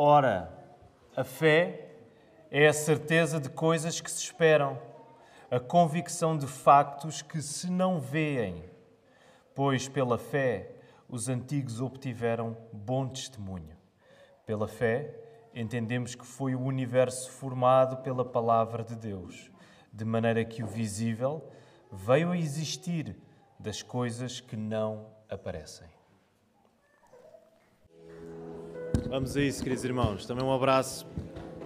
Ora, a fé é a certeza de coisas que se esperam, a convicção de factos que se não veem. Pois pela fé os antigos obtiveram bom testemunho. Pela fé entendemos que foi o universo formado pela palavra de Deus, de maneira que o visível veio a existir das coisas que não aparecem. Vamos a isso, queridos irmãos. Também um abraço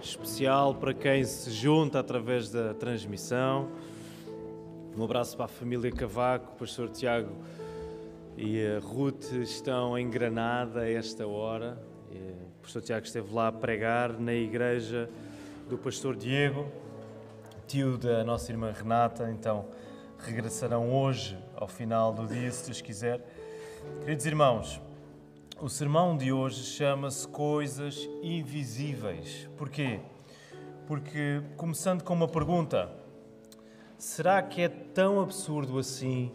especial para quem se junta através da transmissão. Um abraço para a família Cavaco, o pastor Tiago e a Ruth estão em Granada a esta hora. O pastor Tiago esteve lá a pregar na igreja do pastor Diego, tio da nossa irmã Renata, então regressarão hoje ao final do dia, se Deus quiser. Queridos irmãos, o sermão de hoje chama-se Coisas Invisíveis. Porquê? Porque, começando com uma pergunta: será que é tão absurdo assim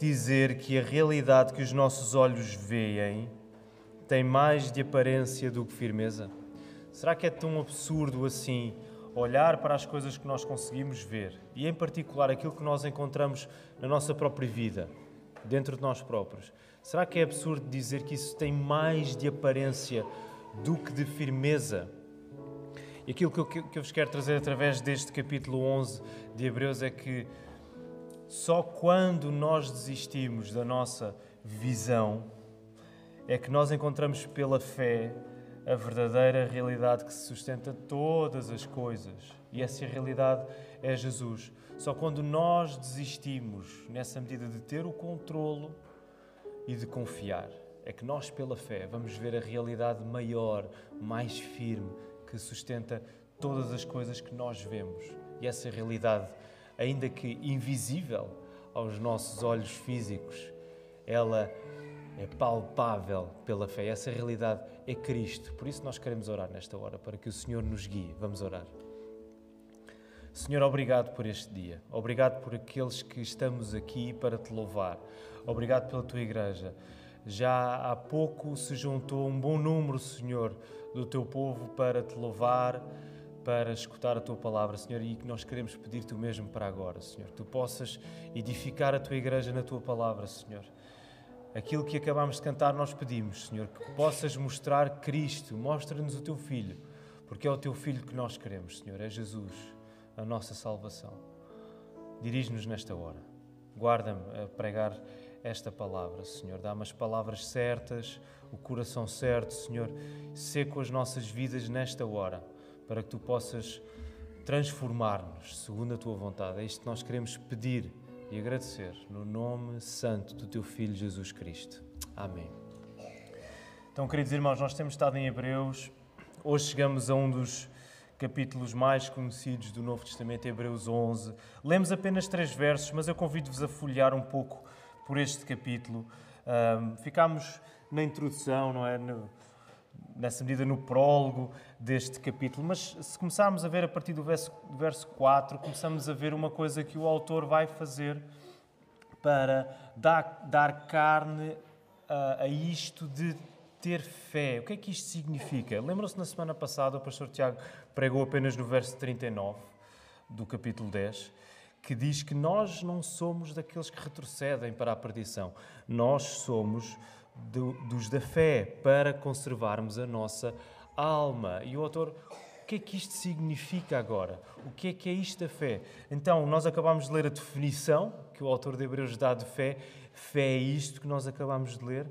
dizer que a realidade que os nossos olhos veem tem mais de aparência do que firmeza? Será que é tão absurdo assim olhar para as coisas que nós conseguimos ver e, em particular, aquilo que nós encontramos na nossa própria vida, dentro de nós próprios? Será que é absurdo dizer que isso tem mais de aparência do que de firmeza? E aquilo que eu, que eu vos quero trazer através deste capítulo 11 de Hebreus é que só quando nós desistimos da nossa visão é que nós encontramos pela fé a verdadeira realidade que sustenta todas as coisas. E essa realidade é Jesus. Só quando nós desistimos, nessa medida de ter o controlo e de confiar. É que nós, pela fé, vamos ver a realidade maior, mais firme, que sustenta todas as coisas que nós vemos. E essa realidade, ainda que invisível aos nossos olhos físicos, ela é palpável pela fé. Essa realidade é Cristo. Por isso nós queremos orar nesta hora, para que o Senhor nos guie. Vamos orar. Senhor, obrigado por este dia. Obrigado por aqueles que estamos aqui para te louvar. Obrigado pela tua igreja. Já há pouco se juntou um bom número, Senhor, do teu povo para te louvar, para escutar a tua palavra, Senhor, e que nós queremos pedir-te o mesmo para agora, Senhor. Que tu possas edificar a tua igreja na tua palavra, Senhor. Aquilo que acabamos de cantar, nós pedimos, Senhor, que possas mostrar Cristo, mostra-nos o teu Filho, porque é o teu Filho que nós queremos, Senhor, é Jesus, a nossa salvação. Dirige-nos nesta hora. Guarda-me a pregar esta palavra, Senhor. Dá-me as palavras certas, o coração certo, Senhor. Seco as nossas vidas nesta hora, para que tu possas transformar-nos segundo a tua vontade. É isto que nós queremos pedir e agradecer no nome santo do teu Filho Jesus Cristo. Amém. Então, queridos irmãos, nós temos estado em Hebreus. Hoje chegamos a um dos capítulos mais conhecidos do Novo Testamento, Hebreus 11. Lemos apenas três versos, mas eu convido-vos a folhear um pouco por este capítulo. Um, ficámos na introdução, não é? No, nessa medida, no prólogo deste capítulo, mas se começarmos a ver a partir do verso, verso 4, começamos a ver uma coisa que o autor vai fazer para dar, dar carne a, a isto de ter fé. O que é que isto significa? Lembram-se na semana passada o pastor Tiago pregou apenas no verso 39 do capítulo 10 que diz que nós não somos daqueles que retrocedem para a perdição. Nós somos do, dos da fé para conservarmos a nossa alma. E o autor, o que é que isto significa agora? O que é que é isto da fé? Então, nós acabamos de ler a definição que o autor de Hebreus dá de fé. Fé é isto que nós acabamos de ler,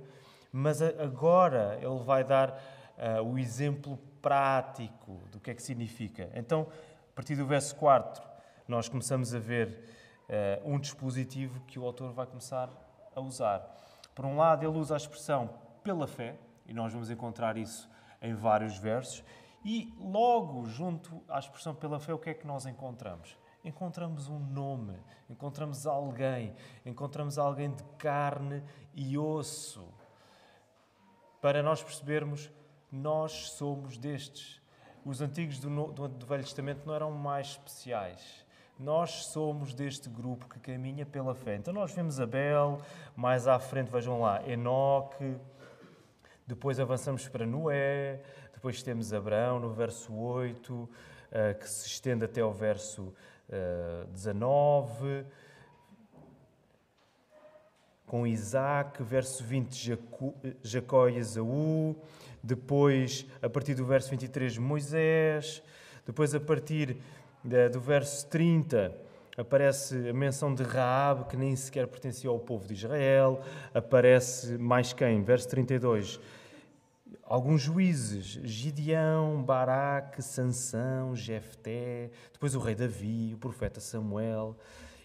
mas agora ele vai dar uh, o exemplo prático do que é que significa. Então, a partir do verso 4, nós começamos a ver uh, um dispositivo que o autor vai começar a usar. Por um lado, ele usa a expressão pela fé, e nós vamos encontrar isso em vários versos, e logo junto à expressão pela fé, o que é que nós encontramos? Encontramos um nome, encontramos alguém, encontramos alguém de carne e osso. Para nós percebermos, nós somos destes. Os antigos do, do, do Velho Testamento não eram mais especiais nós somos deste grupo que caminha pela fé. Então nós vemos Abel, mais à frente, vejam lá, Enoque, Depois avançamos para Noé, depois temos Abraão no verso 8, eh, que se estende até ao verso 19 com Isaac, verso 20, Jacó e Esaú, depois, a partir do verso 23, Moisés, depois, a partir do verso 30, aparece a menção de Raab, que nem sequer pertencia ao povo de Israel, aparece mais quem? Verso 32, alguns juízes, Gideão, Baraque, Sansão, Jefté, depois o rei Davi, o profeta Samuel,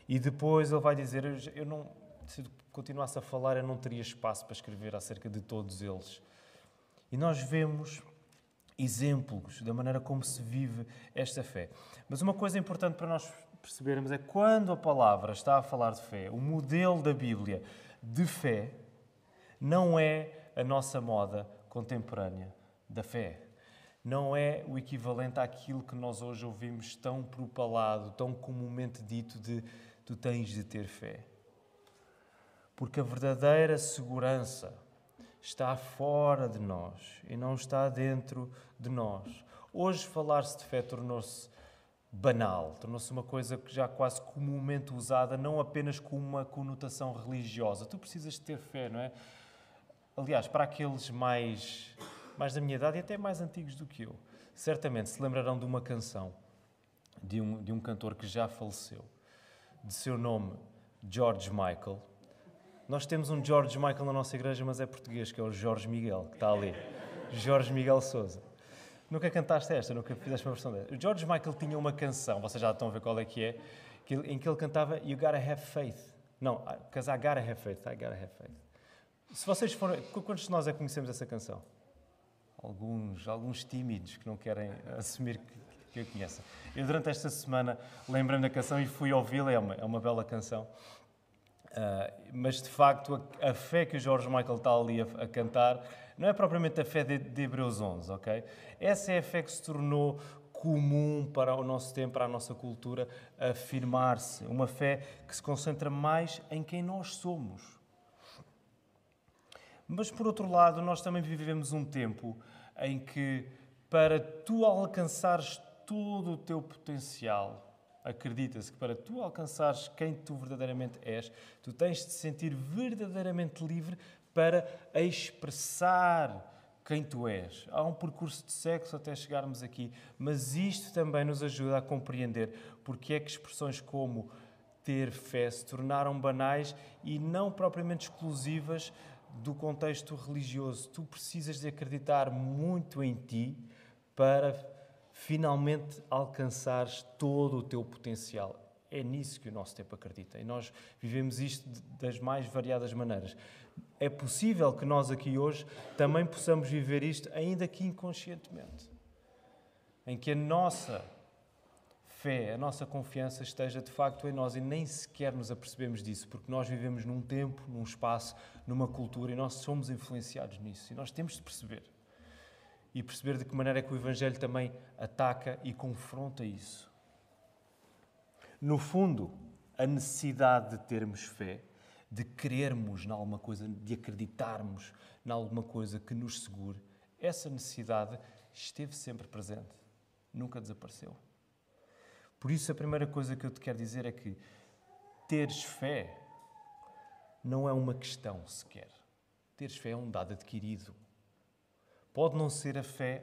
e depois ele vai dizer, eu não, se continuasse a falar, eu não teria espaço para escrever acerca de todos eles. E nós vemos exemplos da maneira como se vive esta fé. Mas uma coisa importante para nós percebermos é quando a palavra está a falar de fé, o modelo da Bíblia de fé não é a nossa moda contemporânea da fé. Não é o equivalente àquilo que nós hoje ouvimos tão propalado, tão comumente dito de tu tens de ter fé. Porque a verdadeira segurança está fora de nós e não está dentro de nós. Hoje, falar-se de fé tornou-se banal, tornou-se uma coisa que já quase comumente usada, não apenas com uma conotação religiosa. Tu precisas de ter fé, não é? Aliás, para aqueles mais, mais da minha idade e até mais antigos do que eu, certamente se lembrarão de uma canção de um, de um cantor que já faleceu, de seu nome George Michael nós temos um George Michael na nossa igreja, mas é português, que é o Jorge Miguel, que está ali. Jorge Miguel Souza. Nunca cantaste esta, nunca fizeste uma versão desta. O George Michael tinha uma canção, vocês já estão a ver qual é que é, em que ele cantava You Gotta Have Faith. Não, because I gotta have faith, I gotta have faith. Se vocês forem, quantos de nós é que conhecemos essa canção? Alguns, alguns tímidos que não querem assumir que, que a conhecem. Eu durante esta semana lembrei-me da canção e fui ouvi-la, é uma, é uma bela canção. Uh, mas de facto a, a, fé que o Jorge Michael está ali a, a cantar não é propriamente a fé de, de, Hebreus 11, ok? Essa é a fé que se tornou comum para o nosso tempo, para a nossa cultura, afirmar-se. Uma fé que se concentra mais em quem nós somos. Mas por outro lado, nós também vivemos um tempo em que para tu alcançares todo o teu potencial, acredita-se que para tu alcançares quem tu verdadeiramente és, tu tens de sentir verdadeiramente livre para expressar quem tu és. Há um percurso de sexo até chegarmos aqui, mas isto também nos ajuda a compreender porque é que expressões como ter fé se tornaram banais e não propriamente exclusivas do contexto religioso. Tu precisas de acreditar muito em ti para finalmente alcançares todo o teu potencial. É nisso que o nosso tempo acredita. E nós vivemos isto das mais variadas maneiras. É possível que nós aqui hoje também possamos viver isto, ainda que inconscientemente. Em que a nossa fé, a nossa confiança esteja de facto em nós e nem sequer nos apercebemos disso, porque nós vivemos num tempo, num espaço, numa cultura e nós somos influenciados nisso. E nós temos de perceber e perceber de que maneira é que o Evangelho também ataca e confronta isso. No fundo, a necessidade de termos fé, de querermos em alguma coisa, de acreditarmos em alguma coisa que nos segure, essa necessidade esteve sempre presente, nunca desapareceu. Por isso, a primeira coisa que eu te quero dizer é que teres fé não é uma questão sequer. Teres fé é um dado adquirido. Pode não ser a fé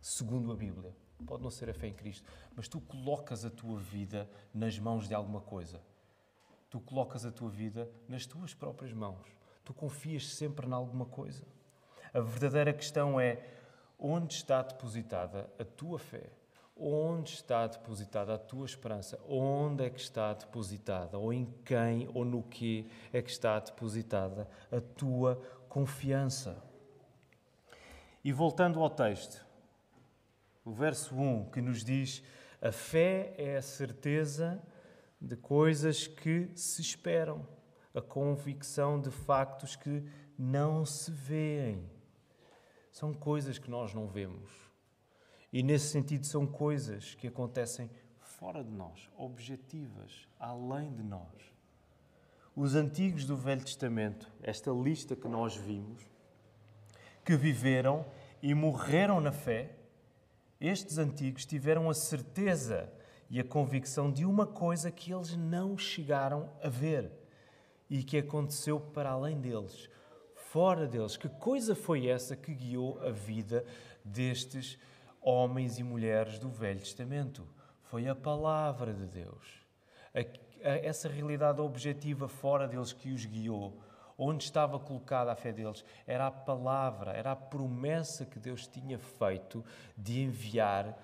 segundo a Bíblia, pode não ser a fé em Cristo, mas tu colocas a tua vida nas mãos de alguma coisa. Tu colocas a tua vida nas tuas próprias mãos. Tu confias sempre em alguma coisa. A verdadeira questão é onde está depositada a tua fé? Onde está depositada a tua esperança? Onde é que está depositada? Ou em quem ou no que é que está depositada a tua confiança? E voltando ao texto, o verso 1 que nos diz: A fé é a certeza de coisas que se esperam, a convicção de factos que não se veem. São coisas que nós não vemos. E nesse sentido, são coisas que acontecem fora de nós, objetivas, além de nós. Os antigos do Velho Testamento, esta lista que nós vimos, que viveram e morreram na fé, estes antigos tiveram a certeza e a convicção de uma coisa que eles não chegaram a ver e que aconteceu para além deles, fora deles. Que coisa foi essa que guiou a vida destes homens e mulheres do Velho Testamento? Foi a palavra de Deus. essa realidade objetiva fora deles que os guiou onde estava colocada a fé deles, era a palavra, era a promessa que Deus tinha feito de enviar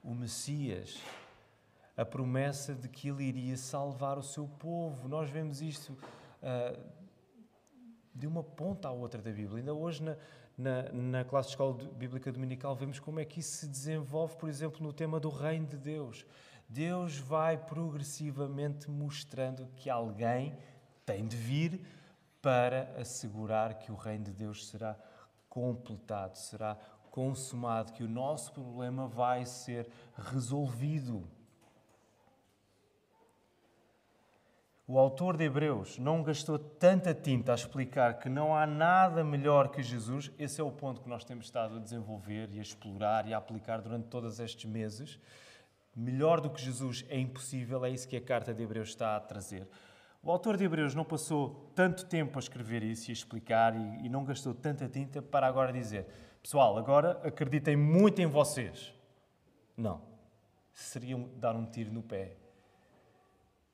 o Messias. A promessa de que ele iria salvar o seu povo. Nós vemos isto uh, de uma ponta à outra da Bíblia. Ainda hoje, na, na, na classe de escola bíblica dominical, vemos como é que isso se desenvolve, por exemplo, no tema do Reino de Deus. Deus vai progressivamente mostrando que alguém tem de vir para assegurar que o reino de Deus será completado, será consumado, que o nosso problema vai ser resolvido. O autor de Hebreus não gastou tanta tinta a explicar que não há nada melhor que Jesus. Esse é o ponto que nós temos estado a desenvolver e a explorar e a aplicar durante todos estes meses. Melhor do que Jesus é impossível, é isso que a carta de Hebreus está a trazer. O autor de Hebreus não passou tanto tempo a escrever isso e a explicar e, e não gastou tanta tinta para agora dizer: Pessoal, agora acreditem muito em vocês. Não. Seria dar um tiro no pé.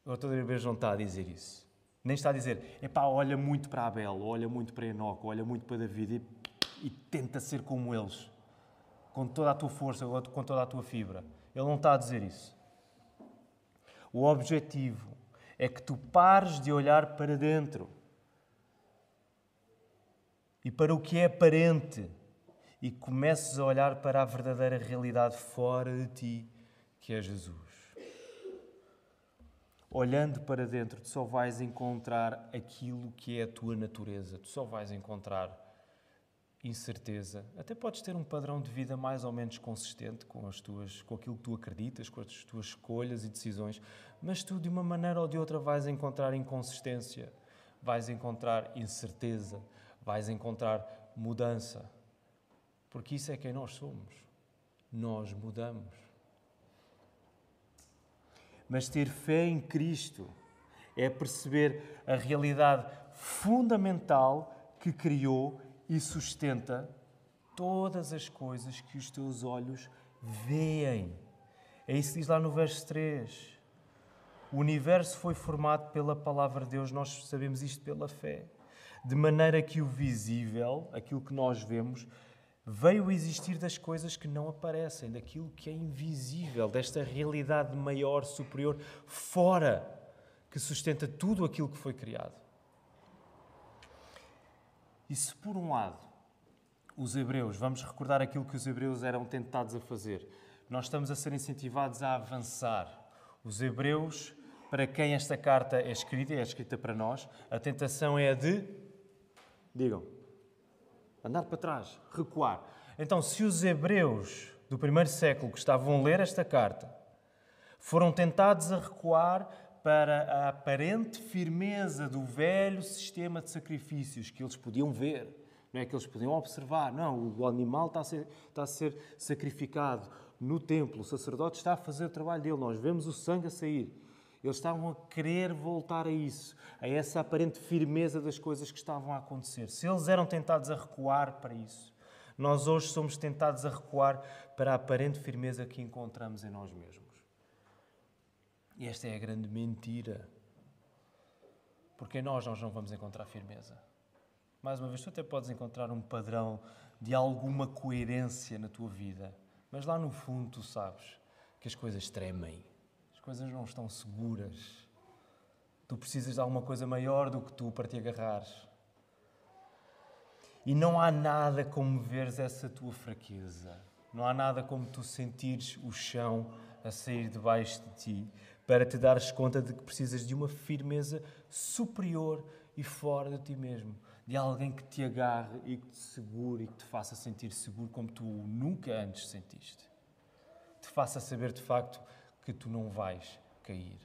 O autor de Hebreus não está a dizer isso. Nem está a dizer: Epá, olha muito para Abel, olha muito para Enoque, olha muito para David e, e tenta ser como eles. Com toda a tua força, com toda a tua fibra. Ele não está a dizer isso. O objetivo é que tu pares de olhar para dentro. E para o que é aparente. E comeces a olhar para a verdadeira realidade fora de ti, que é Jesus. Olhando para dentro, tu só vais encontrar aquilo que é a tua natureza, tu só vais encontrar incerteza. Até podes ter um padrão de vida mais ou menos consistente com as tuas, com aquilo que tu acreditas, com as tuas escolhas e decisões, mas tu de uma maneira ou de outra vais encontrar inconsistência, vais encontrar incerteza, vais encontrar mudança. Porque isso é quem nós somos. Nós mudamos. Mas ter fé em Cristo é perceber a realidade fundamental que criou e sustenta todas as coisas que os teus olhos veem. É isso que diz lá no verso 3. O universo foi formado pela palavra de Deus, nós sabemos isto pela fé. De maneira que o visível, aquilo que nós vemos, veio existir das coisas que não aparecem, daquilo que é invisível, desta realidade maior, superior, fora, que sustenta tudo aquilo que foi criado. E se por um lado os hebreus, vamos recordar aquilo que os hebreus eram tentados a fazer, nós estamos a ser incentivados a avançar. Os hebreus, para quem esta carta é escrita, é escrita para nós, a tentação é a de, digam, andar para trás, recuar. Então, se os hebreus do primeiro século que estavam a ler esta carta foram tentados a recuar para a aparente firmeza do velho sistema de sacrifícios que eles podiam ver, não é que eles podiam observar. Não, o animal está a ser, está a ser sacrificado no templo, o sacerdote está a fazer o trabalho dele, nós vemos o sangue a sair. Eles estavam a querer voltar a isso, a essa aparente firmeza das coisas que estavam a acontecer. Se eles eram tentados a recuar para isso, nós hoje somos tentados a recuar para a aparente firmeza que encontramos em nós mesmos. E esta é a grande mentira. Porque em nós nós não vamos encontrar firmeza. Mais uma vez, tu até podes encontrar um padrão de alguma coerência na tua vida, mas lá no fundo tu sabes que as coisas tremem, as coisas não estão seguras. Tu precisas de alguma coisa maior do que tu para te agarrares. E não há nada como veres essa tua fraqueza. Não há nada como tu sentires o chão a sair debaixo de ti para te dares conta de que precisas de uma firmeza superior e fora de ti mesmo. De alguém que te agarre e que te segure e que te faça sentir seguro como tu nunca antes sentiste. Te faça saber de facto que tu não vais cair.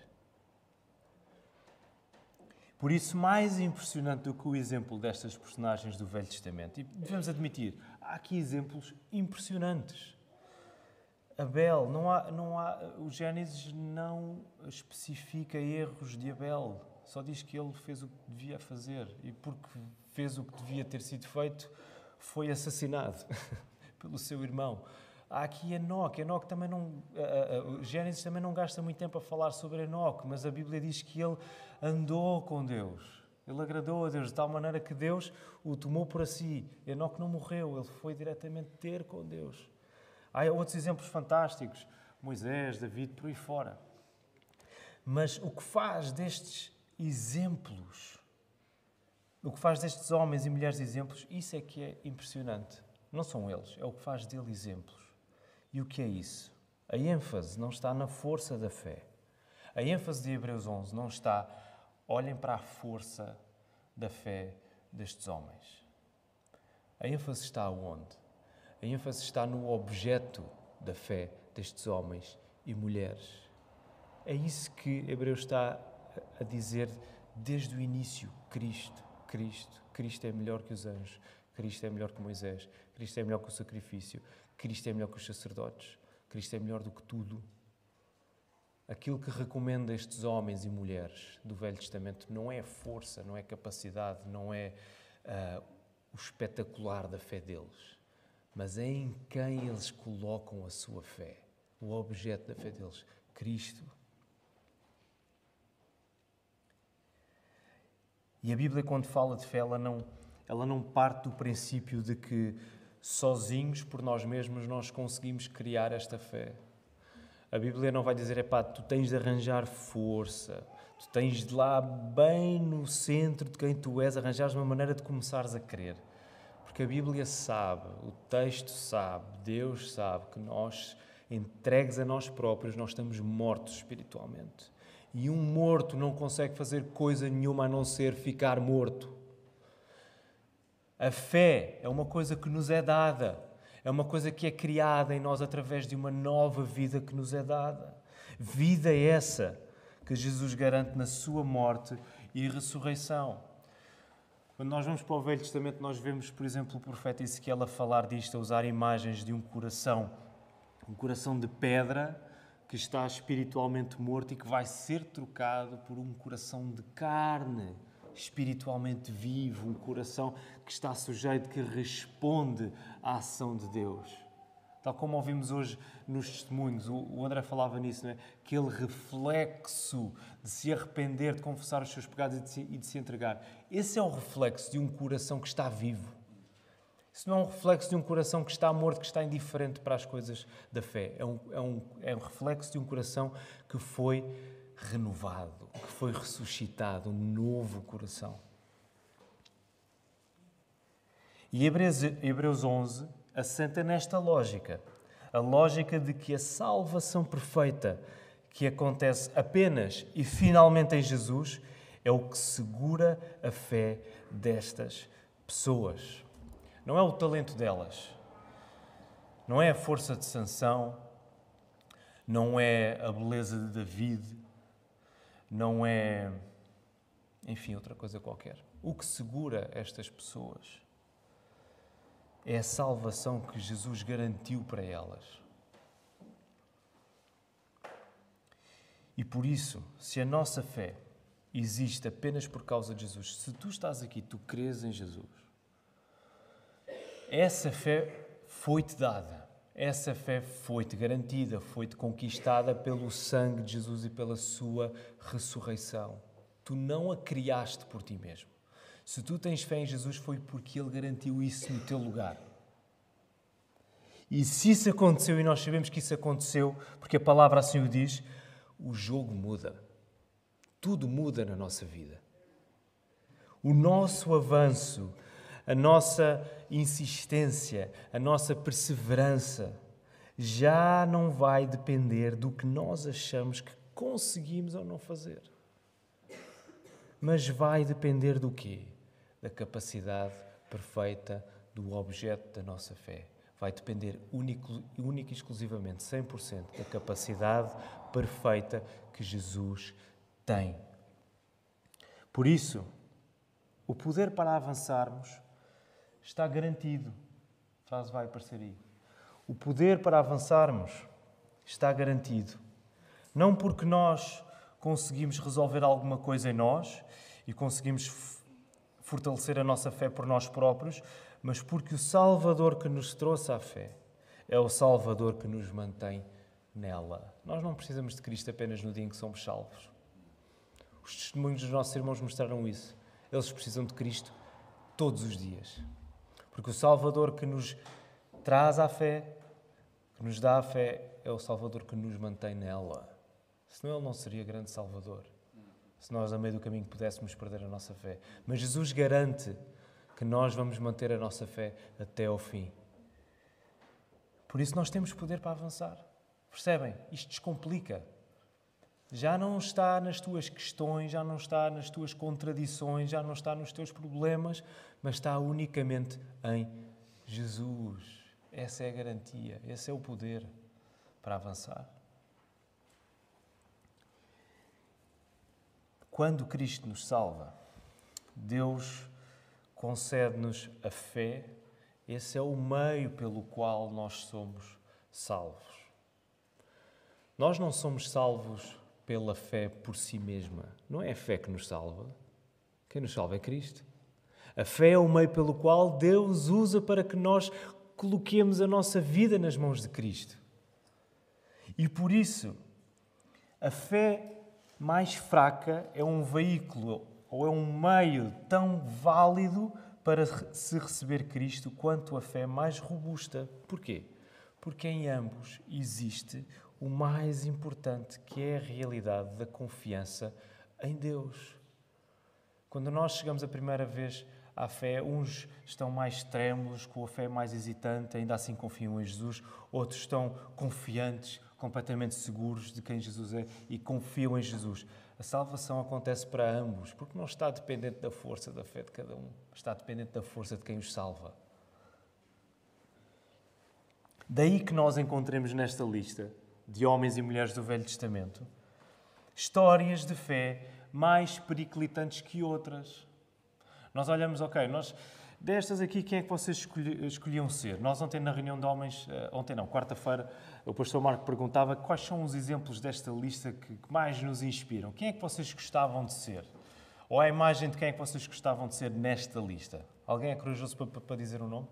Por isso, mais impressionante do que o exemplo destas personagens do Velho Testamento, e devemos admitir, há aqui exemplos impressionantes. Abel, não há, não há, o Gênesis não especifica erros de Abel, só diz que ele fez o que devia fazer e porque fez o que devia ter sido feito, foi assassinado pelo seu irmão. Há aqui Enoque. Enoque também não. A, Gênesis também não gasta muito tempo a falar sobre Enoque, mas a Bíblia diz que ele andou com Deus. Ele agradou a Deus de tal maneira que Deus o tomou para si. Enoque não morreu, ele foi diretamente ter com Deus. Há outros exemplos fantásticos: Moisés, David, por aí fora. Mas o que faz destes exemplos, o que faz destes homens e mulheres exemplos, isso é que é impressionante. Não são eles, é o que faz dele exemplos. E o que é isso? A ênfase não está na força da fé. A ênfase de Hebreus 11 não está, olhem para a força da fé destes homens. A ênfase está onde? A ênfase está no objeto da fé destes homens e mulheres. É isso que Hebreus está a dizer desde o início: Cristo, Cristo, Cristo é melhor que os anjos, Cristo é melhor que Moisés, Cristo é melhor que o sacrifício, Cristo é melhor que os sacerdotes, Cristo é melhor do que tudo. Aquilo que recomenda estes homens e mulheres do Velho Testamento não é força, não é capacidade, não é uh, o espetacular da fé deles, mas é em quem eles colocam a sua fé, o objeto da fé deles, Cristo. E a Bíblia, quando fala de fé, ela não, ela não parte do princípio de que sozinhos, por nós mesmos, nós conseguimos criar esta fé. A Bíblia não vai dizer, é pá, tu tens de arranjar força, tu tens de lá, bem no centro de quem tu és, arranjares uma maneira de começares a crer. Porque a Bíblia sabe, o texto sabe, Deus sabe que nós, entregues a nós próprios, nós estamos mortos espiritualmente. E um morto não consegue fazer coisa nenhuma a não ser ficar morto. A fé é uma coisa que nos é dada, é uma coisa que é criada em nós através de uma nova vida que nos é dada. Vida é essa que Jesus garante na sua morte e ressurreição. Quando nós vamos para o Velho Testamento, nós vemos, por exemplo, o profeta Ezequiel a falar disto, a usar imagens de um coração, um coração de pedra que está espiritualmente morto e que vai ser trocado por um coração de carne espiritualmente vivo, um coração que está sujeito, que responde à ação de Deus. Tal como ouvimos hoje nos testemunhos, o André falava nisso, não é? aquele reflexo de se arrepender, de confessar os seus pecados e de, se, e de se entregar. Esse é o reflexo de um coração que está vivo. Isso não é um reflexo de um coração que está morto, que está indiferente para as coisas da fé. É um, é um, é um reflexo de um coração que foi renovado, que foi ressuscitado, um novo coração. E Hebreus, Hebreus 11 assenta nesta lógica, a lógica de que a salvação perfeita que acontece apenas e finalmente em Jesus é o que segura a fé destas pessoas. Não é o talento delas, não é a força de Sansão, não é a beleza de David, não é, enfim, outra coisa qualquer. O que segura estas pessoas é a salvação que Jesus garantiu para elas. E por isso, se a nossa fé existe apenas por causa de Jesus, se tu estás aqui, tu crês em Jesus, essa fé foi-te dada. Essa fé foi-te garantida, foi-te conquistada pelo sangue de Jesus e pela sua ressurreição. Tu não a criaste por ti mesmo. Se tu tens fé em Jesus, foi porque Ele garantiu isso no teu lugar. E se isso aconteceu, e nós sabemos que isso aconteceu, porque a palavra assim o diz, o jogo muda. Tudo muda na nossa vida. O nosso avanço a nossa insistência, a nossa perseverança já não vai depender do que nós achamos que conseguimos ou não fazer. Mas vai depender do quê? Da capacidade perfeita do objeto da nossa fé. Vai depender único e exclusivamente, 100%, da capacidade perfeita que Jesus tem. Por isso, o poder para avançarmos está garantido. A frase vai aparecer aí. O poder para avançarmos está garantido. Não porque nós conseguimos resolver alguma coisa em nós e conseguimos fortalecer a nossa fé por nós próprios, mas porque o Salvador que nos trouxe à fé é o Salvador que nos mantém nela. Nós não precisamos de Cristo apenas no dia em que somos salvos. Os testemunhos dos nossos irmãos mostraram isso. Eles precisam de Cristo todos os dias. Porque o Salvador que nos traz à fé, que nos dá a fé, é o Salvador que nos mantém nela. Senão ele não seria grande Salvador. Se nós, a meio do caminho, pudéssemos perder a nossa fé. Mas Jesus garante que nós vamos manter a nossa fé até ao fim. Por isso, nós temos poder para avançar. Percebem? Isto descomplica. Já não está nas tuas questões, já não está nas tuas contradições, já não está nos teus problemas, mas está unicamente em Jesus. Essa é a garantia, esse é o poder para avançar. Quando Cristo nos salva, Deus concede-nos a fé, esse é o meio pelo qual nós somos salvos. Nós não somos salvos pela fé por si mesma. Não é a fé que nos salva. Quem nos salva é Cristo. A fé é o meio pelo qual Deus usa para que nós coloquemos a nossa vida nas mãos de Cristo. E por isso, a fé mais fraca é um veículo ou é um meio tão válido para se receber Cristo quanto a fé mais robusta. Porquê? Porque em ambos existe o mais importante, que é a realidade da confiança em Deus. Quando nós chegamos a primeira vez à fé, uns estão mais trêmulos, com a fé mais hesitante, ainda assim confiam em Jesus, outros estão confiantes, completamente seguros de quem Jesus é e confiam em Jesus. A salvação acontece para ambos, porque não está dependente da força da fé de cada um, está dependente da força de quem os salva. Daí que nós encontremos nesta lista de homens e mulheres do Velho Testamento, histórias de fé mais periclitantes que outras. Nós olhamos, ok, nós destas aqui, quem é que vocês escolhi, escolhiam ser? Nós ontem na reunião de homens, eh, ontem não, quarta-feira, o pastor Marco perguntava quais são os exemplos desta lista que, mais nos inspiram. Quem é que vocês gostavam de ser? Ou a imagem de quem é que vocês gostavam de ser nesta lista? Alguém é corajoso para, para dizer o um nome?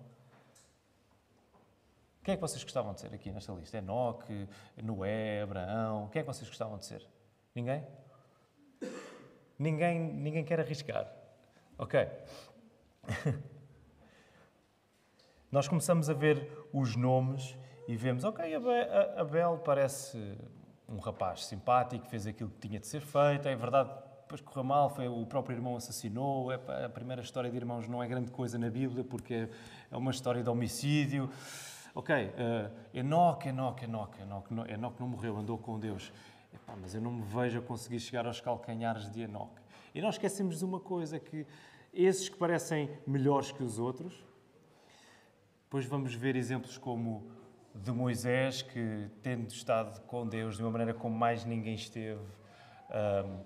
Quem é que vocês gostavam de ser aqui nesta lista? Enoque, Noé, Abraão? Quem é que vocês gostavam de ser? Ninguém? Ninguém, ninguém quer arriscar. Ok. Nós começamos a ver os nomes e vemos, ok, Abel parece um rapaz simpático, fez aquilo que tinha de ser feito, é verdade, depois correu mal, foi o próprio irmão assassinou, a primeira história de irmãos não é grande coisa na Bíblia porque é uma história de homicídio. Ok, uh, Enoque, Enoque, Enoque, Enoque, Enoque não morreu, andou com Deus. Epá, mas eu não me vejo a conseguir chegar aos calcanhares de Enoque. E nós esquecemos de uma coisa, que esses que parecem melhores que os outros, depois vamos ver exemplos como de Moisés, que tendo estado com Deus de uma maneira como mais ninguém esteve, um,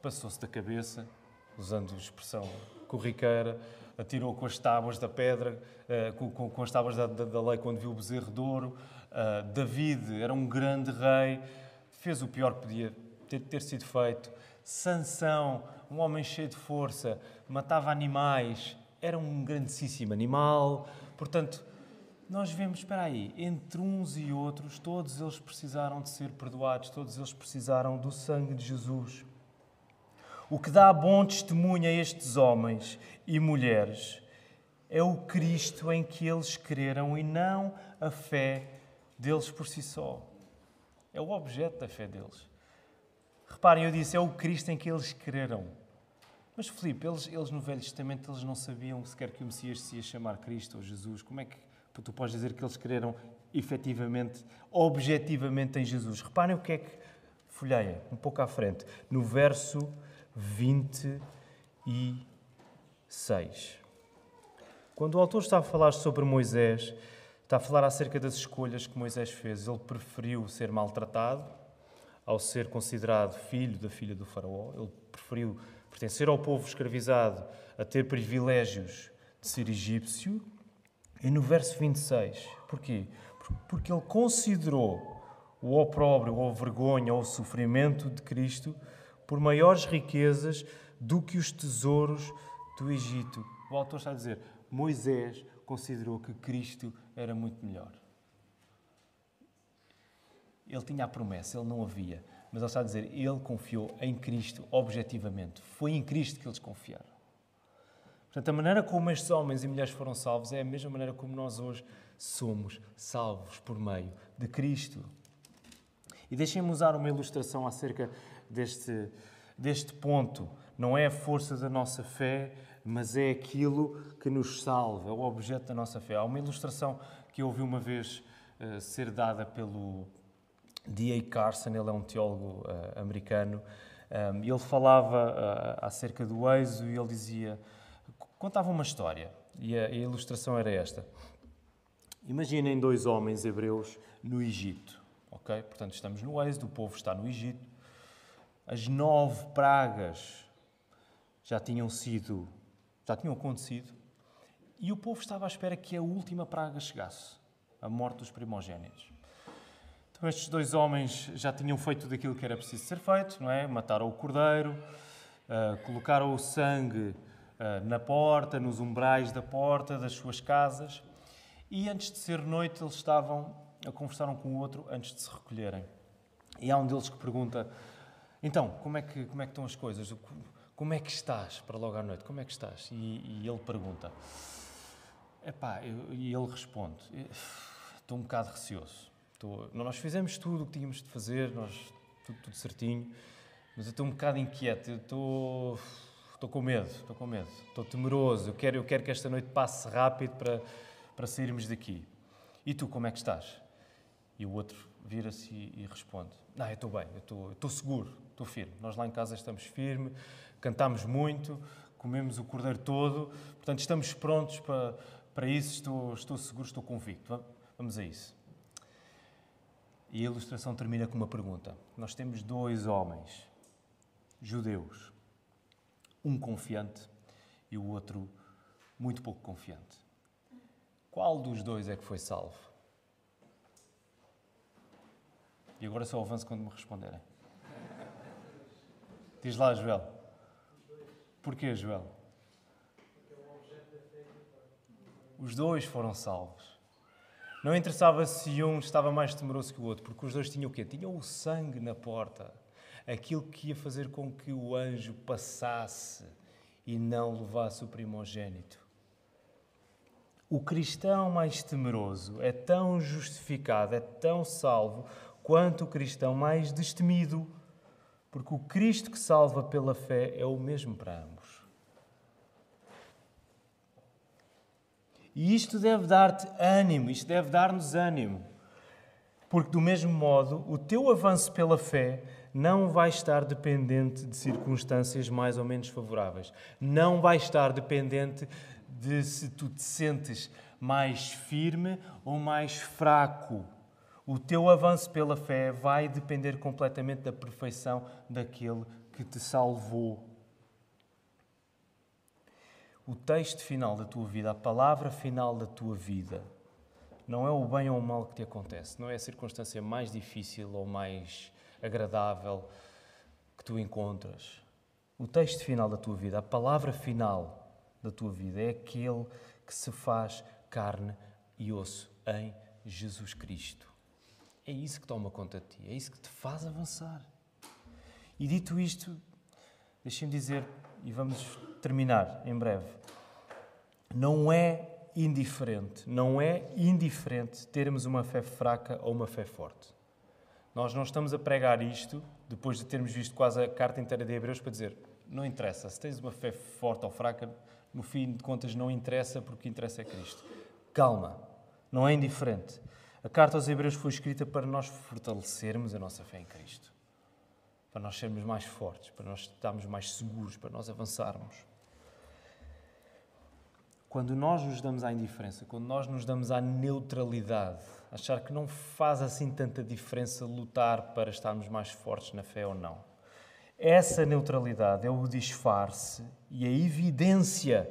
passou-se da cabeça, usando a expressão corriqueira, atirou com as tábuas da pedra, eh, com, com as tábuas da, da, da, lei quando viu o bezerro de ouro. Uh, David era um grande rei, fez o pior que podia ter, ter sido feito. Sansão, um homem cheio de força, matava animais, era um grandíssimo animal. Portanto, nós vemos, espera aí, entre uns e outros, todos eles precisaram de ser perdoados, todos eles precisaram do sangue de Jesus. O que dá bom testemunho a estes homens e mulheres é o Cristo em que eles creram e não a fé deles por si só. É o objeto da fé deles. Reparem, eu disse, é o Cristo em que eles creram. Mas, Filipe, eles, eles no Velho Testamento eles não sabiam sequer que o Messias se ia chamar Cristo ou Jesus. Como é que tu podes dizer que eles creram efetivamente, objetivamente em Jesus? Reparem o que é que folheia, um pouco à frente, no verso 26. Quando o autor está a falar sobre Moisés, está a falar acerca das escolhas que Moisés fez. Ele preferiu ser maltratado ao ser considerado filho da filha do Faraó. Ele preferiu pertencer ao povo escravizado, a ter privilégios de ser egípcio. E no verso 26, porquê? Porque ele considerou o opróbrio, ou vergonha, ou sofrimento de Cristo por maiores riquezas do que os tesouros do Egito. O autor está a dizer: Moisés considerou que Cristo era muito melhor. Ele tinha a promessa, ele não havia. Mas ele está a dizer: ele confiou em Cristo objetivamente. Foi em Cristo que eles confiaram. Portanto, a maneira como estes homens e mulheres foram salvos é a mesma maneira como nós hoje somos salvos por meio de Cristo. E deixem-me usar uma ilustração acerca deste, deste ponto. Não é a força da nossa fé, mas é aquilo que nos salva, é o objeto da nossa fé. Há uma ilustração que eu ouvi uma vez uh, ser dada pelo D.A. Carson, ele é um teólogo uh, americano, um, ele falava uh, acerca do êxodo e ele dizia, contava uma história, e a, a ilustração era esta. Imaginem dois homens hebreus no Egito, ok? Portanto, estamos no êxodo, o povo está no Egito, as nove pragas já tinham sido, já tinham acontecido, e o povo estava à espera que a última praga chegasse, a morte dos primogênitos. Então, estes dois homens já tinham feito tudo aquilo que era preciso ser feito, não é? Mataram o cordeiro, uh, colocaram o sangue uh, na porta, nos umbrais da porta das suas casas, e antes de ser noite, eles estavam a conversar um com o outro antes de se recolherem. E há um deles que pergunta: Então, como é que, como é que estão as coisas? Como é que estás para logo à noite? Como é que estás? E, e ele pergunta. Epá, eu, e ele responde: Estou um bocado receoso. Estou, nós fizemos tudo o que tínhamos de fazer, nós, tudo, tudo certinho, mas eu estou um bocado inquieto. Eu estou, estou com medo, estou com medo, estou temeroso. Eu quero, eu quero que esta noite passe rápido para, para sairmos daqui. E tu, como é que estás? E o outro vira-se e, e, responde: Não, eu estou bem, eu estou, eu estou seguro, estou firme. Nós lá em casa estamos firmes cantamos muito, comemos o cordeiro todo, portanto estamos prontos para, para isso, estou, estou seguro, estou convicto. Vamos a isso. E a ilustração termina com uma pergunta. Nós temos dois homens, judeus, um confiante e o outro muito pouco confiante. Qual dos dois é que foi salvo? E agora só avanço quando me responderem. Diz lá, Joel. Porquê, Joel? Os dois foram salvos. Não interessava se um estava mais temeroso que o outro, porque os dois tinham o quê? Tinham o sangue na porta. Aquilo que ia fazer com que o anjo passasse e não levasse o primogênito. O cristão mais temeroso é tão justificado, é tão salvo, quanto o cristão mais destemido, porque o Cristo que salva pela fé é o mesmo para ambos. E isto deve dar-te ânimo, isto deve dar-nos ânimo. Porque, do mesmo modo, o teu avanço pela fé não vai estar dependente de circunstâncias mais ou menos favoráveis. Não vai estar dependente de se tu te sentes mais firme ou mais fraco. O teu avanço pela fé vai depender completamente da perfeição daquele que te salvou o texto final da tua vida, a palavra final da tua vida, não é o bem ou o mal que te acontece, não é a circunstância mais difícil ou mais agradável que tu encontras. O texto final da tua vida, a palavra final da tua vida é aquele que se faz carne e osso em Jesus Cristo. É isso que toma conta de ti, é isso que te faz avançar. E dito isto, deixem-me dizer, e vamos terminar em breve. Não é indiferente, não é indiferente termos uma fé fraca ou uma fé forte. Nós não estamos a pregar isto depois de termos visto quase a carta inteira de Hebreus para dizer não interessa, se tens uma fé forte ou fraca, no fim de contas não interessa porque o que interessa é Cristo. Calma, não é indiferente. A carta aos Hebreus foi escrita para nós fortalecermos a nossa fé em Cristo, para nós sermos mais fortes, para nós estarmos mais seguros, para nós avançarmos. Quando nós nos damos à indiferença, quando nós nos damos à neutralidade, achar que não faz assim tanta diferença lutar para estarmos mais fortes na fé ou não, Essa neutralidade é o disfarce e a evidência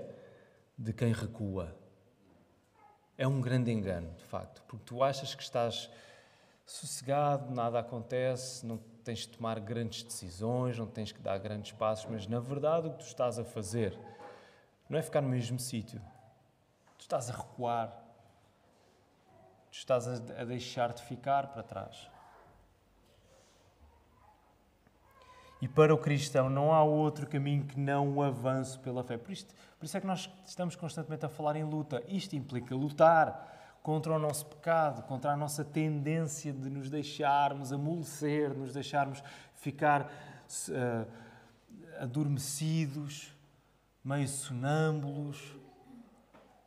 de quem recua. É um grande engano, de facto, porque tu achas que estás sossegado, nada acontece, não tens de tomar grandes decisões, não tens que dar grandes passos, mas na verdade o que tu estás a fazer não é ficar no mesmo sítio. Tu estás a recuar. Tu estás a deixar-te ficar para trás. E para o cristão não há outro caminho que não o avanço pela fé. Por, isto, por isso é que nós estamos constantemente a falar em luta. Isto implica lutar contra o nosso pecado, contra a nossa tendência de nos deixarmos amolecer, nos deixarmos ficar uh, adormecidos, meio sonâmbulos.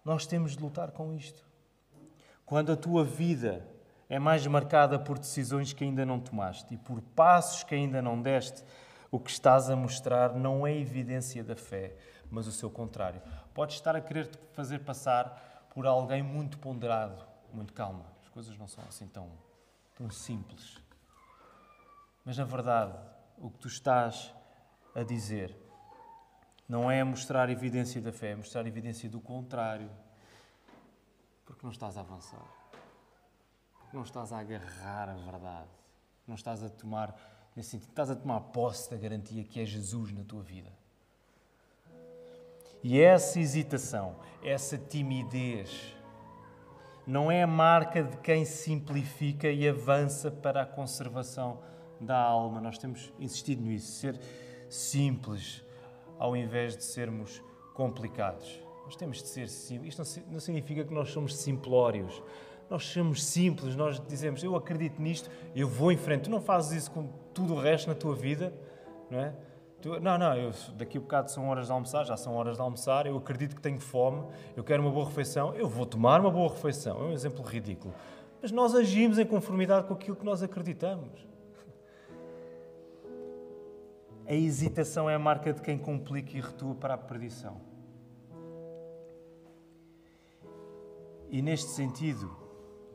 Nós temos de lutar com isto. Quando a tua vida é mais marcada por decisões que ainda não tomaste e por passos que ainda não deste, o que estás a mostrar não é evidência da fé, mas o seu contrário. Podes estar a querer te fazer passar por alguém muito ponderado, muito calma. As coisas não são assim tão, tão simples. Mas na verdade, o que tu estás a dizer não é mostrar evidência da fé, é mostrar evidência do contrário. Porque não estás a avançar. Porque não estás a agarrar a verdade. Não estás a tomar nesse sentido. Estás a tomar posse da garantia que é Jesus na tua vida. E essa hesitação, essa timidez, não é a marca de quem simplifica e avança para a conservação da alma. Nós temos insistido nisso, ser simples ao invés de sermos complicados. Nós temos de ser simples. Isto não significa que nós somos simplórios. Nós somos simples, nós dizemos, eu acredito nisto, eu vou em frente. Tu não fazes isso com tudo o resto na tua vida, não é? Tu, não, não, eu, daqui a bocado são horas de almoçar, já são horas de almoçar, eu acredito que tenho fome, eu quero uma boa refeição, eu vou tomar uma boa refeição. É um exemplo ridículo. Mas nós agimos em conformidade com aquilo que nós acreditamos. A hesitação é a marca de quem complica e retua para a perdição. E neste sentido,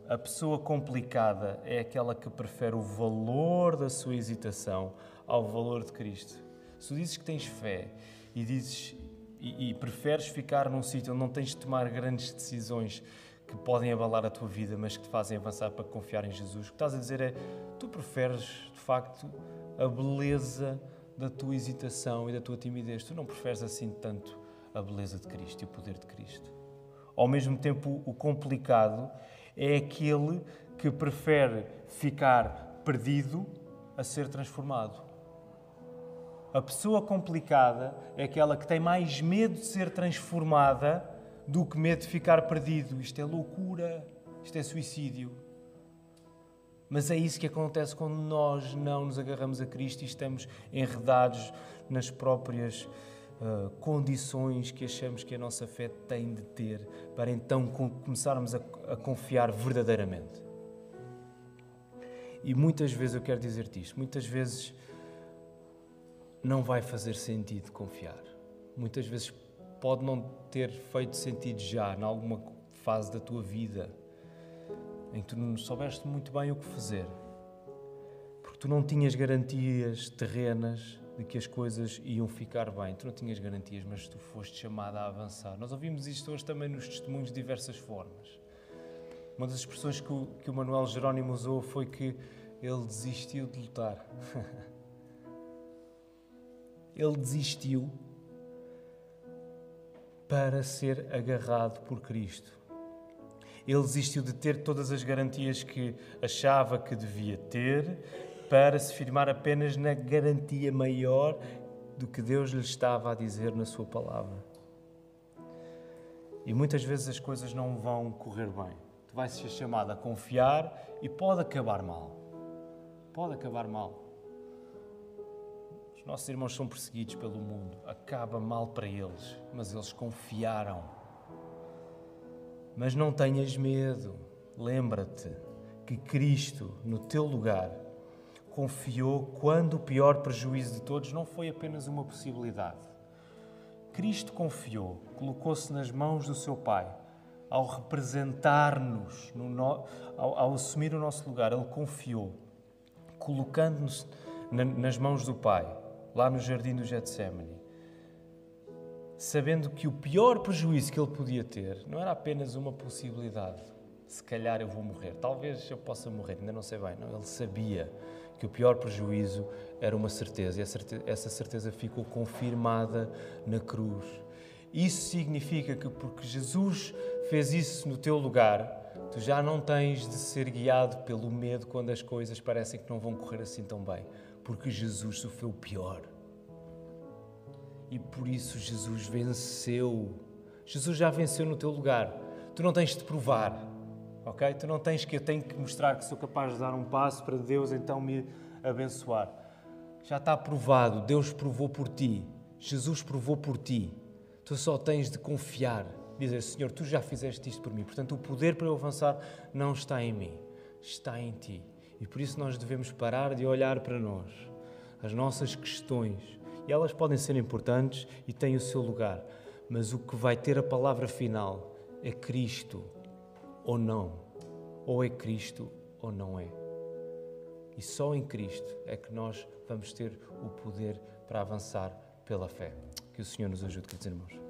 a pessoa complicada é aquela que prefere o valor da sua hesitação ao valor de Cristo. Se tu dizes que tens fé e dizes e, e preferes ficar num sítio onde não tens de tomar grandes decisões que podem abalar a tua vida, mas que te fazem avançar para confiar em Jesus, o que estás a dizer é tu preferes de facto a beleza da tua hesitação e da tua timidez. Tu não preferes assim tanto a beleza de Cristo e o poder de Cristo. Ao mesmo tempo, o complicado é aquele que prefere ficar perdido a ser transformado. A pessoa complicada é aquela que tem mais medo de ser transformada do que medo de ficar perdido. Isto é loucura, isto é suicídio. Mas é isso que acontece quando nós não nos agarramos a Cristo e estamos enredados nas próprias uh, condições que achamos que a nossa fé tem de ter para então começarmos a, a confiar verdadeiramente. E muitas vezes eu quero dizer-te isto, muitas vezes não vai fazer sentido confiar. Muitas vezes pode não ter feito sentido já, em alguma fase da tua vida, em que tu não soubeste muito bem o que fazer. Porque tu não tinhas garantias terrenas de que as coisas iam ficar bem. Tu não tinhas garantias, mas tu foste chamada a avançar. Nós ouvimos isto hoje também nos testemunhos de diversas formas. Uma das expressões que o, que o Manuel Jerónimo usou foi que ele desistiu de lutar. ele desistiu para ser agarrado por Cristo. Ele desistiu de ter todas as garantias que achava que devia ter para se firmar apenas na garantia maior do que Deus lhe estava a dizer na Sua palavra. E muitas vezes as coisas não vão correr bem. Tu vais ser chamado a confiar e pode acabar mal. Pode acabar mal. Os nossos irmãos são perseguidos pelo mundo, acaba mal para eles, mas eles confiaram. Mas não tenhas medo, lembra-te que Cristo, no teu lugar, confiou quando o pior prejuízo de todos não foi apenas uma possibilidade. Cristo confiou, colocou-se nas mãos do seu Pai. Ao representar-nos, no, ao, ao, assumir o nosso lugar, Ele confiou, colocando-nos na, nas mãos do Pai lá no jardim do Getsemane, sabendo que o pior prejuízo que ele podia ter não era apenas uma possibilidade, se calhar eu vou morrer, talvez eu possa morrer, ainda não sei bem, não, ele sabia que o pior prejuízo era uma certeza e essa certeza ficou confirmada na cruz. Isso significa que porque Jesus fez isso no teu lugar, tu já não tens de ser guiado pelo medo quando as coisas parecem que não vão correr assim tão bem, porque Jesus sofreu o pior. E por isso Jesus venceu. Jesus já venceu no teu lugar. Tu não tens de provar, ok? Tu não tens que eu tenho que mostrar que sou capaz de dar um passo para Deus então me abençoar. Já está provado. Deus provou por ti. Jesus provou por ti. Tu só tens de confiar dizer: Senhor, tu já fizeste isto por mim, portanto, o poder para eu avançar não está em mim, está em ti. E por isso nós devemos parar de olhar para nós, as nossas questões. E elas podem ser importantes e têm o seu lugar, mas o que vai ter a palavra final é Cristo ou não. Ou é Cristo ou não é. E só em Cristo é que nós vamos ter o poder para avançar pela fé. Que o Senhor nos ajude, queridos irmãos.